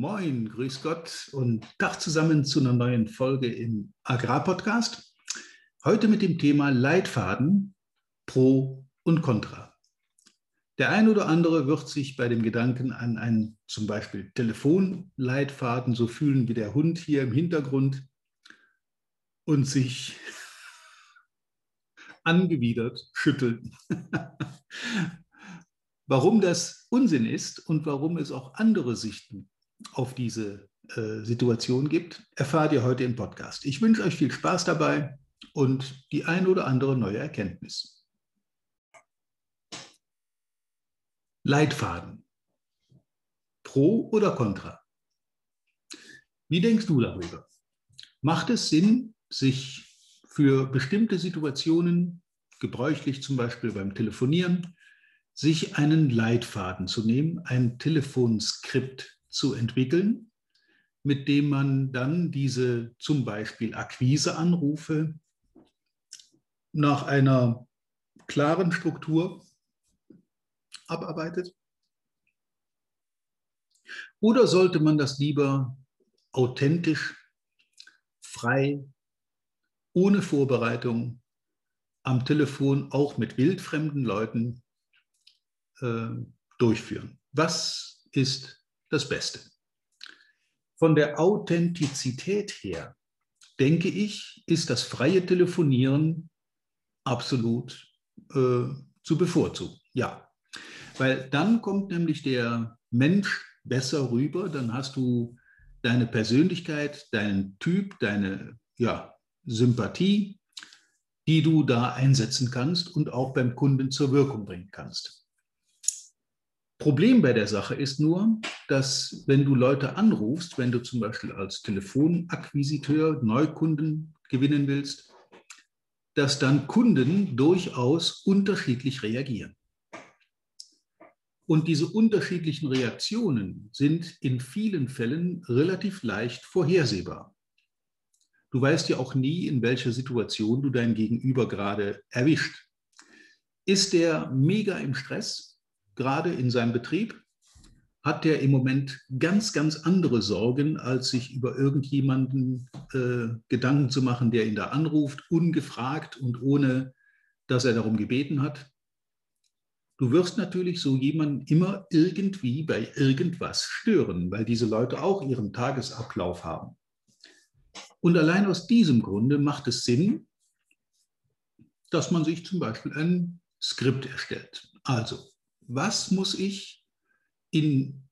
Moin, grüß Gott und Tag zusammen zu einer neuen Folge im Agrarpodcast. Heute mit dem Thema Leitfaden Pro und Contra. Der ein oder andere wird sich bei dem Gedanken an einen zum Beispiel Telefonleitfaden so fühlen wie der Hund hier im Hintergrund und sich angewidert schütteln. warum das Unsinn ist und warum es auch andere Sichten auf diese äh, Situation gibt, erfahrt ihr heute im Podcast. Ich wünsche euch viel Spaß dabei und die ein oder andere neue Erkenntnis. Leitfaden. Pro oder contra? Wie denkst du darüber? Macht es Sinn, sich für bestimmte Situationen, gebräuchlich zum Beispiel beim Telefonieren, sich einen Leitfaden zu nehmen, ein Telefonskript zu entwickeln, mit dem man dann diese zum Beispiel Akquiseanrufe nach einer klaren Struktur abarbeitet? Oder sollte man das lieber authentisch, frei, ohne Vorbereitung am Telefon auch mit wildfremden Leuten äh, durchführen? Was ist das Beste. Von der Authentizität her, denke ich, ist das freie Telefonieren absolut äh, zu bevorzugen. Ja, weil dann kommt nämlich der Mensch besser rüber, dann hast du deine Persönlichkeit, deinen Typ, deine ja, Sympathie, die du da einsetzen kannst und auch beim Kunden zur Wirkung bringen kannst. Problem bei der Sache ist nur, dass wenn du Leute anrufst, wenn du zum Beispiel als Telefonakquisiteur Neukunden gewinnen willst, dass dann Kunden durchaus unterschiedlich reagieren. Und diese unterschiedlichen Reaktionen sind in vielen Fällen relativ leicht vorhersehbar. Du weißt ja auch nie, in welcher Situation du dein Gegenüber gerade erwischt. Ist der mega im Stress, gerade in seinem Betrieb, hat der im Moment ganz, ganz andere Sorgen, als sich über irgendjemanden äh, Gedanken zu machen, der ihn da anruft, ungefragt und ohne, dass er darum gebeten hat. Du wirst natürlich so jemanden immer irgendwie bei irgendwas stören, weil diese Leute auch ihren Tagesablauf haben. Und allein aus diesem Grunde macht es Sinn, dass man sich zum Beispiel ein Skript erstellt. Also was muss ich in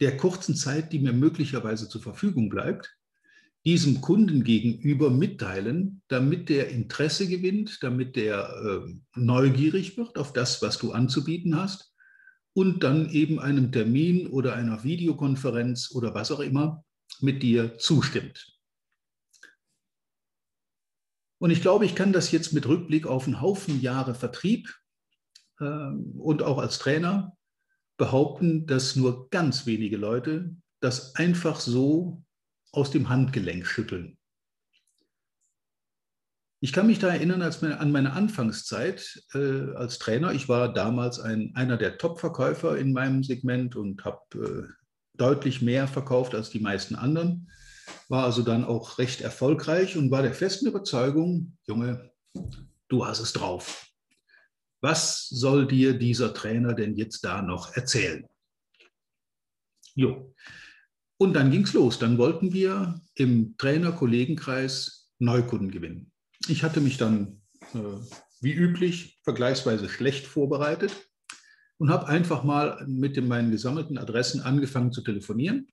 der kurzen Zeit, die mir möglicherweise zur Verfügung bleibt, diesem Kunden gegenüber mitteilen, damit der Interesse gewinnt, damit der äh, neugierig wird auf das, was du anzubieten hast und dann eben einem Termin oder einer Videokonferenz oder was auch immer mit dir zustimmt. Und ich glaube, ich kann das jetzt mit Rückblick auf einen Haufen Jahre Vertrieb und auch als Trainer behaupten, dass nur ganz wenige Leute das einfach so aus dem Handgelenk schütteln. Ich kann mich da erinnern als meine, an meine Anfangszeit äh, als Trainer. Ich war damals ein, einer der Top-Verkäufer in meinem Segment und habe äh, deutlich mehr verkauft als die meisten anderen. War also dann auch recht erfolgreich und war der festen Überzeugung, Junge, du hast es drauf. Was soll dir dieser Trainer denn jetzt da noch erzählen? Jo. Und dann ging es los. Dann wollten wir im Trainer-Kollegenkreis Neukunden gewinnen. Ich hatte mich dann, äh, wie üblich, vergleichsweise schlecht vorbereitet und habe einfach mal mit den, meinen gesammelten Adressen angefangen zu telefonieren.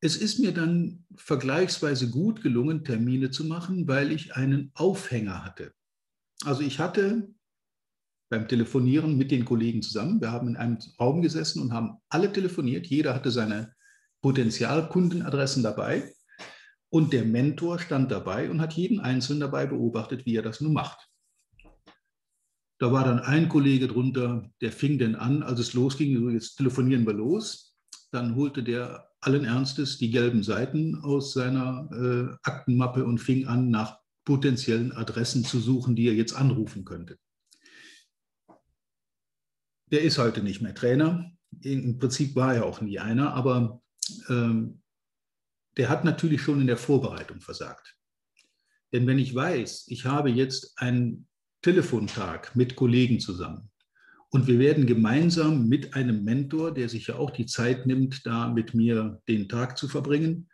Es ist mir dann vergleichsweise gut gelungen, Termine zu machen, weil ich einen Aufhänger hatte. Also ich hatte beim Telefonieren mit den Kollegen zusammen. Wir haben in einem Raum gesessen und haben alle telefoniert. Jeder hatte seine Potenzialkundenadressen dabei. Und der Mentor stand dabei und hat jeden Einzelnen dabei beobachtet, wie er das nun macht. Da war dann ein Kollege drunter, der fing denn an, als es losging, jetzt telefonieren wir los. Dann holte der allen Ernstes die gelben Seiten aus seiner äh, Aktenmappe und fing an, nach potenziellen Adressen zu suchen, die er jetzt anrufen könnte. Der ist heute nicht mehr Trainer. Im Prinzip war er auch nie einer, aber ähm, der hat natürlich schon in der Vorbereitung versagt. Denn wenn ich weiß, ich habe jetzt einen Telefontag mit Kollegen zusammen und wir werden gemeinsam mit einem Mentor, der sich ja auch die Zeit nimmt, da mit mir den Tag zu verbringen,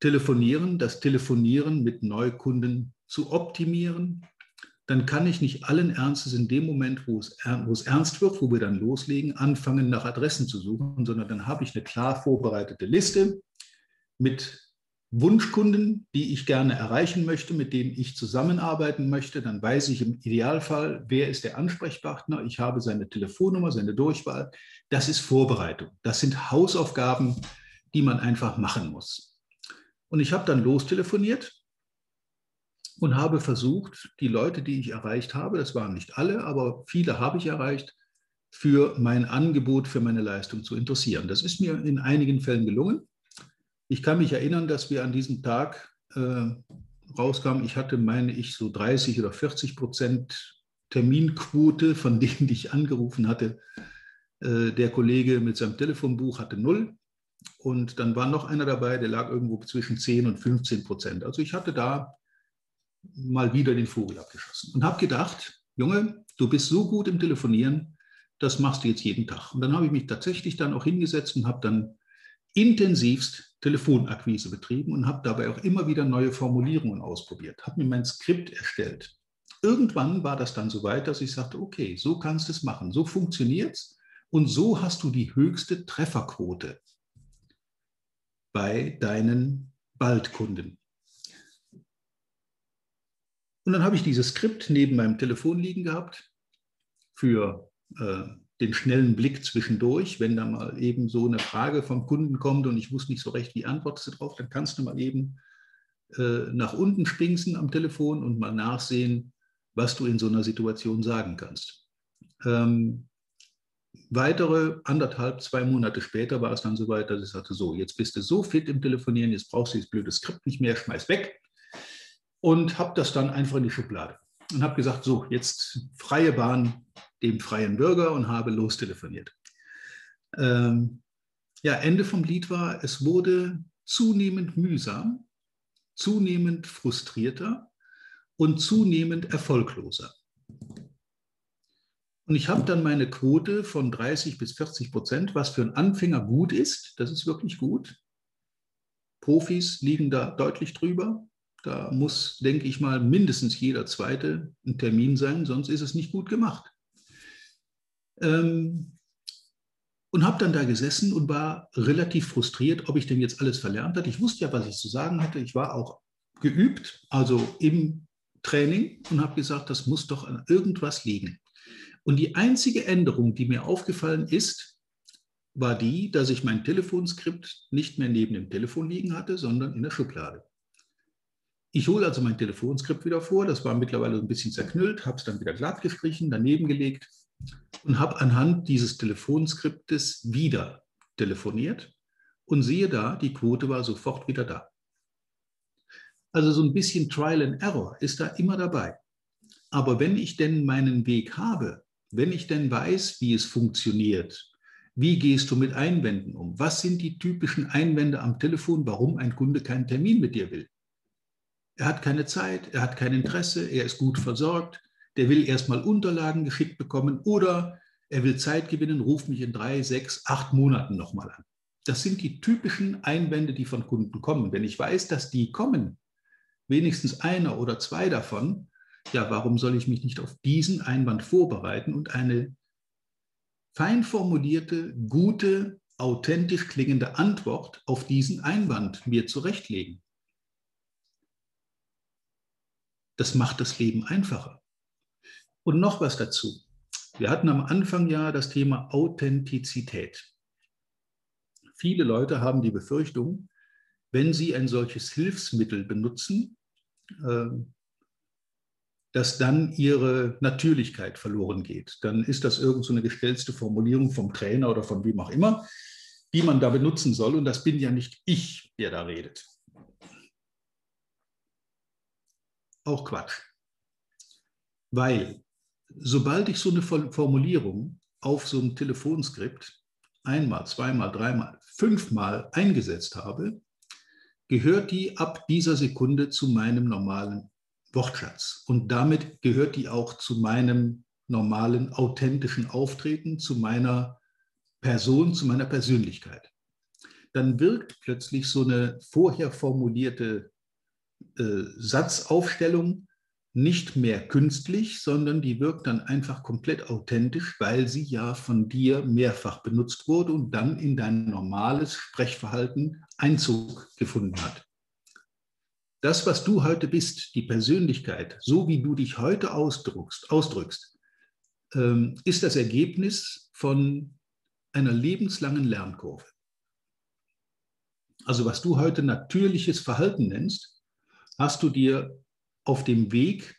telefonieren, das Telefonieren mit Neukunden zu optimieren, dann kann ich nicht allen Ernstes in dem Moment, wo es, wo es ernst wird, wo wir dann loslegen, anfangen, nach Adressen zu suchen, sondern dann habe ich eine klar vorbereitete Liste mit Wunschkunden, die ich gerne erreichen möchte, mit denen ich zusammenarbeiten möchte. Dann weiß ich im Idealfall, wer ist der Ansprechpartner. Ich habe seine Telefonnummer, seine Durchwahl. Das ist Vorbereitung. Das sind Hausaufgaben, die man einfach machen muss. Und ich habe dann lostelefoniert und habe versucht, die Leute, die ich erreicht habe, das waren nicht alle, aber viele habe ich erreicht, für mein Angebot, für meine Leistung zu interessieren. Das ist mir in einigen Fällen gelungen. Ich kann mich erinnern, dass wir an diesem Tag äh, rauskamen. Ich hatte, meine ich, so 30 oder 40 Prozent Terminquote von denen, die ich angerufen hatte. Äh, der Kollege mit seinem Telefonbuch hatte null. Und dann war noch einer dabei, der lag irgendwo zwischen 10 und 15 Prozent. Also ich hatte da mal wieder den Vogel abgeschossen und habe gedacht, Junge, du bist so gut im Telefonieren, das machst du jetzt jeden Tag. Und dann habe ich mich tatsächlich dann auch hingesetzt und habe dann intensivst Telefonakquise betrieben und habe dabei auch immer wieder neue Formulierungen ausprobiert, habe mir mein Skript erstellt. Irgendwann war das dann so weit, dass ich sagte, okay, so kannst du es machen, so funktioniert es und so hast du die höchste Trefferquote bei deinen Baldkunden. Und dann habe ich dieses Skript neben meinem Telefon liegen gehabt für äh, den schnellen Blick zwischendurch. Wenn da mal eben so eine Frage vom Kunden kommt und ich wusste nicht so recht, wie antwortest du drauf, dann kannst du mal eben äh, nach unten spinksen am Telefon und mal nachsehen, was du in so einer Situation sagen kannst. Ähm, weitere anderthalb, zwei Monate später war es dann soweit, dass ich sagte, so, jetzt bist du so fit im Telefonieren, jetzt brauchst du das blöde Skript nicht mehr, schmeiß weg und habe das dann einfach in die Schublade und habe gesagt, so, jetzt freie Bahn dem freien Bürger und habe lostelefoniert. Ähm, ja, Ende vom Lied war, es wurde zunehmend mühsam, zunehmend frustrierter und zunehmend erfolgloser. Und ich habe dann meine Quote von 30 bis 40 Prozent, was für einen Anfänger gut ist, das ist wirklich gut. Profis liegen da deutlich drüber. Da muss, denke ich mal, mindestens jeder zweite ein Termin sein, sonst ist es nicht gut gemacht. Ähm, und habe dann da gesessen und war relativ frustriert, ob ich denn jetzt alles verlernt hatte. Ich wusste ja, was ich zu sagen hatte. Ich war auch geübt, also im Training und habe gesagt, das muss doch an irgendwas liegen. Und die einzige Änderung, die mir aufgefallen ist, war die, dass ich mein Telefonskript nicht mehr neben dem Telefon liegen hatte, sondern in der Schublade. Ich hole also mein Telefonskript wieder vor, das war mittlerweile ein bisschen zerknüllt, habe es dann wieder glatt gestrichen, daneben gelegt und habe anhand dieses Telefonskriptes wieder telefoniert und sehe da, die Quote war sofort wieder da. Also so ein bisschen Trial and Error ist da immer dabei. Aber wenn ich denn meinen Weg habe, wenn ich denn weiß, wie es funktioniert, wie gehst du mit Einwänden um? Was sind die typischen Einwände am Telefon, warum ein Kunde keinen Termin mit dir will? Er hat keine Zeit, er hat kein Interesse, er ist gut versorgt, der will erstmal Unterlagen geschickt bekommen oder er will Zeit gewinnen, ruft mich in drei, sechs, acht Monaten nochmal an. Das sind die typischen Einwände, die von Kunden kommen. Wenn ich weiß, dass die kommen, wenigstens einer oder zwei davon, ja, warum soll ich mich nicht auf diesen Einwand vorbereiten und eine fein formulierte, gute, authentisch klingende Antwort auf diesen Einwand mir zurechtlegen? Das macht das Leben einfacher. Und noch was dazu. Wir hatten am Anfang ja das Thema Authentizität. Viele Leute haben die Befürchtung, wenn sie ein solches Hilfsmittel benutzen, ähm, dass dann ihre Natürlichkeit verloren geht. Dann ist das irgend so eine gestellte Formulierung vom Trainer oder von wem auch immer, die man da benutzen soll. Und das bin ja nicht ich, der da redet. Auch Quatsch. Weil sobald ich so eine Formulierung auf so einem Telefonskript einmal, zweimal, dreimal, fünfmal eingesetzt habe, gehört die ab dieser Sekunde zu meinem normalen Wortschatz. Und damit gehört die auch zu meinem normalen, authentischen Auftreten, zu meiner Person, zu meiner Persönlichkeit. Dann wirkt plötzlich so eine vorher formulierte äh, Satzaufstellung nicht mehr künstlich, sondern die wirkt dann einfach komplett authentisch, weil sie ja von dir mehrfach benutzt wurde und dann in dein normales Sprechverhalten Einzug gefunden hat. Das, was du heute bist, die Persönlichkeit, so wie du dich heute ausdrückst, ausdrückst ähm, ist das Ergebnis von einer lebenslangen Lernkurve. Also was du heute natürliches Verhalten nennst, hast du dir auf dem Weg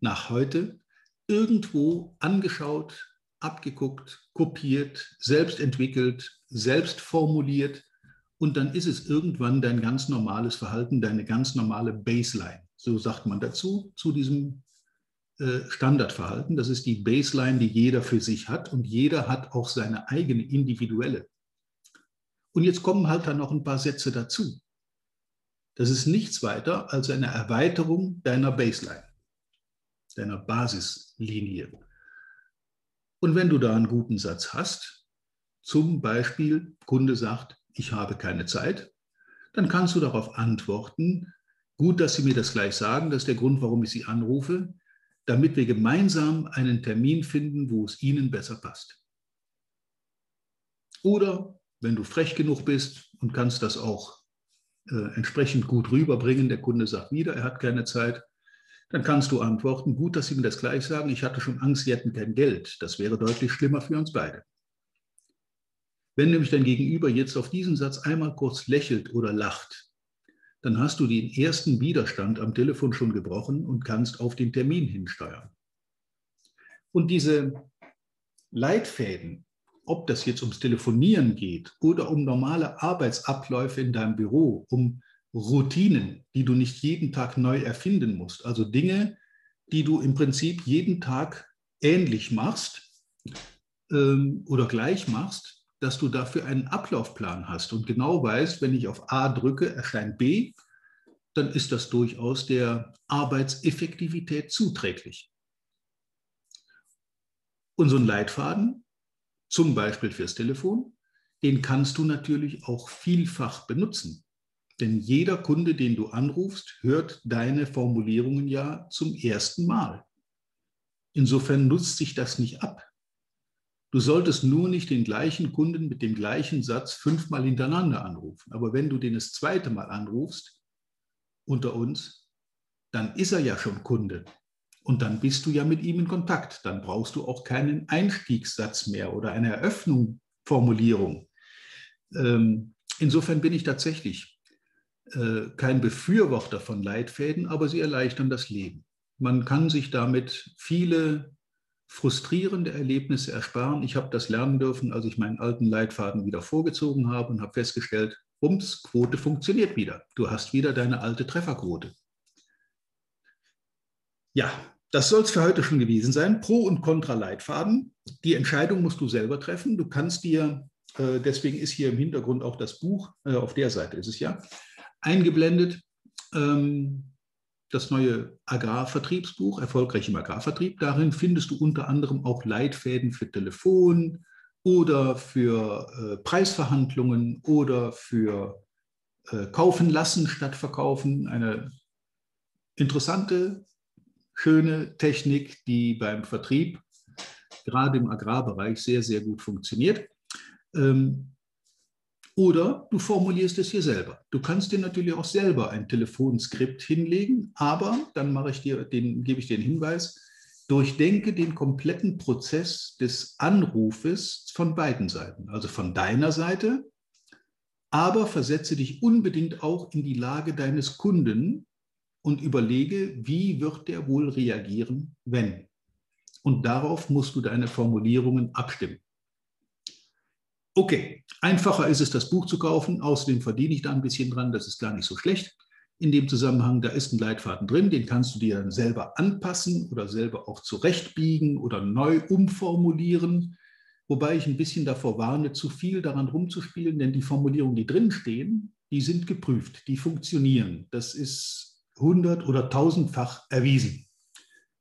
nach heute irgendwo angeschaut, abgeguckt, kopiert, selbst entwickelt, selbst formuliert und dann ist es irgendwann dein ganz normales Verhalten, deine ganz normale Baseline. So sagt man dazu, zu diesem äh, Standardverhalten. Das ist die Baseline, die jeder für sich hat und jeder hat auch seine eigene individuelle. Und jetzt kommen halt dann noch ein paar Sätze dazu. Das ist nichts weiter als eine Erweiterung deiner Baseline, deiner Basislinie. Und wenn du da einen guten Satz hast, zum Beispiel, Kunde sagt, ich habe keine Zeit, dann kannst du darauf antworten, gut, dass Sie mir das gleich sagen, das ist der Grund, warum ich Sie anrufe, damit wir gemeinsam einen Termin finden, wo es Ihnen besser passt. Oder wenn du frech genug bist und kannst das auch äh, entsprechend gut rüberbringen. Der Kunde sagt wieder, er hat keine Zeit. Dann kannst du antworten, gut, dass Sie mir das gleich sagen. Ich hatte schon Angst, Sie hätten kein Geld. Das wäre deutlich schlimmer für uns beide. Wenn nämlich dein Gegenüber jetzt auf diesen Satz einmal kurz lächelt oder lacht, dann hast du den ersten Widerstand am Telefon schon gebrochen und kannst auf den Termin hinsteuern. Und diese Leitfäden, ob das jetzt ums Telefonieren geht oder um normale Arbeitsabläufe in deinem Büro, um Routinen, die du nicht jeden Tag neu erfinden musst, also Dinge, die du im Prinzip jeden Tag ähnlich machst ähm, oder gleich machst, dass du dafür einen Ablaufplan hast und genau weißt, wenn ich auf A drücke, erscheint B, dann ist das durchaus der Arbeitseffektivität zuträglich. Und so Leitfaden zum Beispiel fürs Telefon, den kannst du natürlich auch vielfach benutzen. Denn jeder Kunde, den du anrufst, hört deine Formulierungen ja zum ersten Mal. Insofern nutzt sich das nicht ab. Du solltest nur nicht den gleichen Kunden mit dem gleichen Satz fünfmal hintereinander anrufen. Aber wenn du den das zweite Mal anrufst, unter uns, dann ist er ja schon Kunde. Und dann bist du ja mit ihm in Kontakt. Dann brauchst du auch keinen Einstiegssatz mehr oder eine Eröffnung, Formulierung. Ähm, insofern bin ich tatsächlich äh, kein Befürworter von Leitfäden, aber sie erleichtern das Leben. Man kann sich damit viele frustrierende Erlebnisse ersparen. Ich habe das lernen dürfen, als ich meinen alten Leitfaden wieder vorgezogen habe und habe festgestellt, Bums, Quote funktioniert wieder. Du hast wieder deine alte Trefferquote. Ja, das soll es für heute schon gewesen sein. Pro- und Kontra-Leitfaden. Die Entscheidung musst du selber treffen. Du kannst dir, äh, deswegen ist hier im Hintergrund auch das Buch, äh, auf der Seite ist es ja, eingeblendet. Ähm, das neue Agrarvertriebsbuch, Erfolgreich im Agrarvertrieb. Darin findest du unter anderem auch Leitfäden für Telefon oder für äh, Preisverhandlungen oder für äh, Kaufen lassen statt verkaufen. Eine interessante schöne Technik, die beim Vertrieb, gerade im Agrarbereich, sehr, sehr gut funktioniert. Ähm, oder du formulierst es hier selber. Du kannst dir natürlich auch selber ein Telefonskript hinlegen, aber dann mache ich dir den, gebe ich dir den Hinweis, durchdenke den kompletten Prozess des Anrufes von beiden Seiten, also von deiner Seite, aber versetze dich unbedingt auch in die Lage deines Kunden, und überlege, wie wird der wohl reagieren, wenn. Und darauf musst du deine Formulierungen abstimmen. Okay, einfacher ist es, das Buch zu kaufen. Außerdem verdiene ich da ein bisschen dran, das ist gar nicht so schlecht. In dem Zusammenhang, da ist ein Leitfaden drin, den kannst du dir dann selber anpassen oder selber auch zurechtbiegen oder neu umformulieren. wobei ich ein bisschen davor warne, zu viel daran rumzuspielen, denn die Formulierungen, die drin stehen, die sind geprüft, die funktionieren. Das ist hundert- oder tausendfach erwiesen.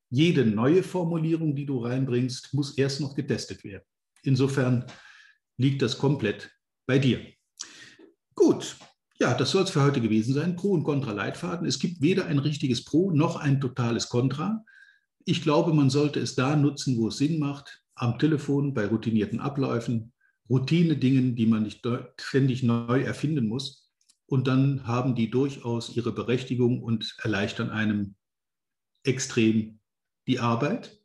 Jede neue Formulierung, die du reinbringst, muss erst noch getestet werden. Insofern liegt das komplett bei dir. Gut, ja, das soll es für heute gewesen sein. Pro- und Contra-Leitfaden. Es gibt weder ein richtiges Pro noch ein totales Contra. Ich glaube, man sollte es da nutzen, wo es Sinn macht, am Telefon, bei routinierten Abläufen, Routine-Dingen, die man nicht ständig neu erfinden muss. Und dann haben die durchaus ihre Berechtigung und erleichtern einem extrem die Arbeit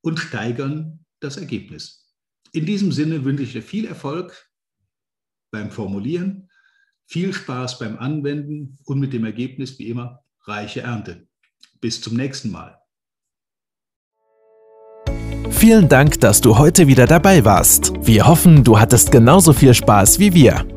und steigern das Ergebnis. In diesem Sinne wünsche ich dir viel Erfolg beim Formulieren, viel Spaß beim Anwenden und mit dem Ergebnis wie immer reiche Ernte. Bis zum nächsten Mal. Vielen Dank, dass du heute wieder dabei warst. Wir hoffen, du hattest genauso viel Spaß wie wir.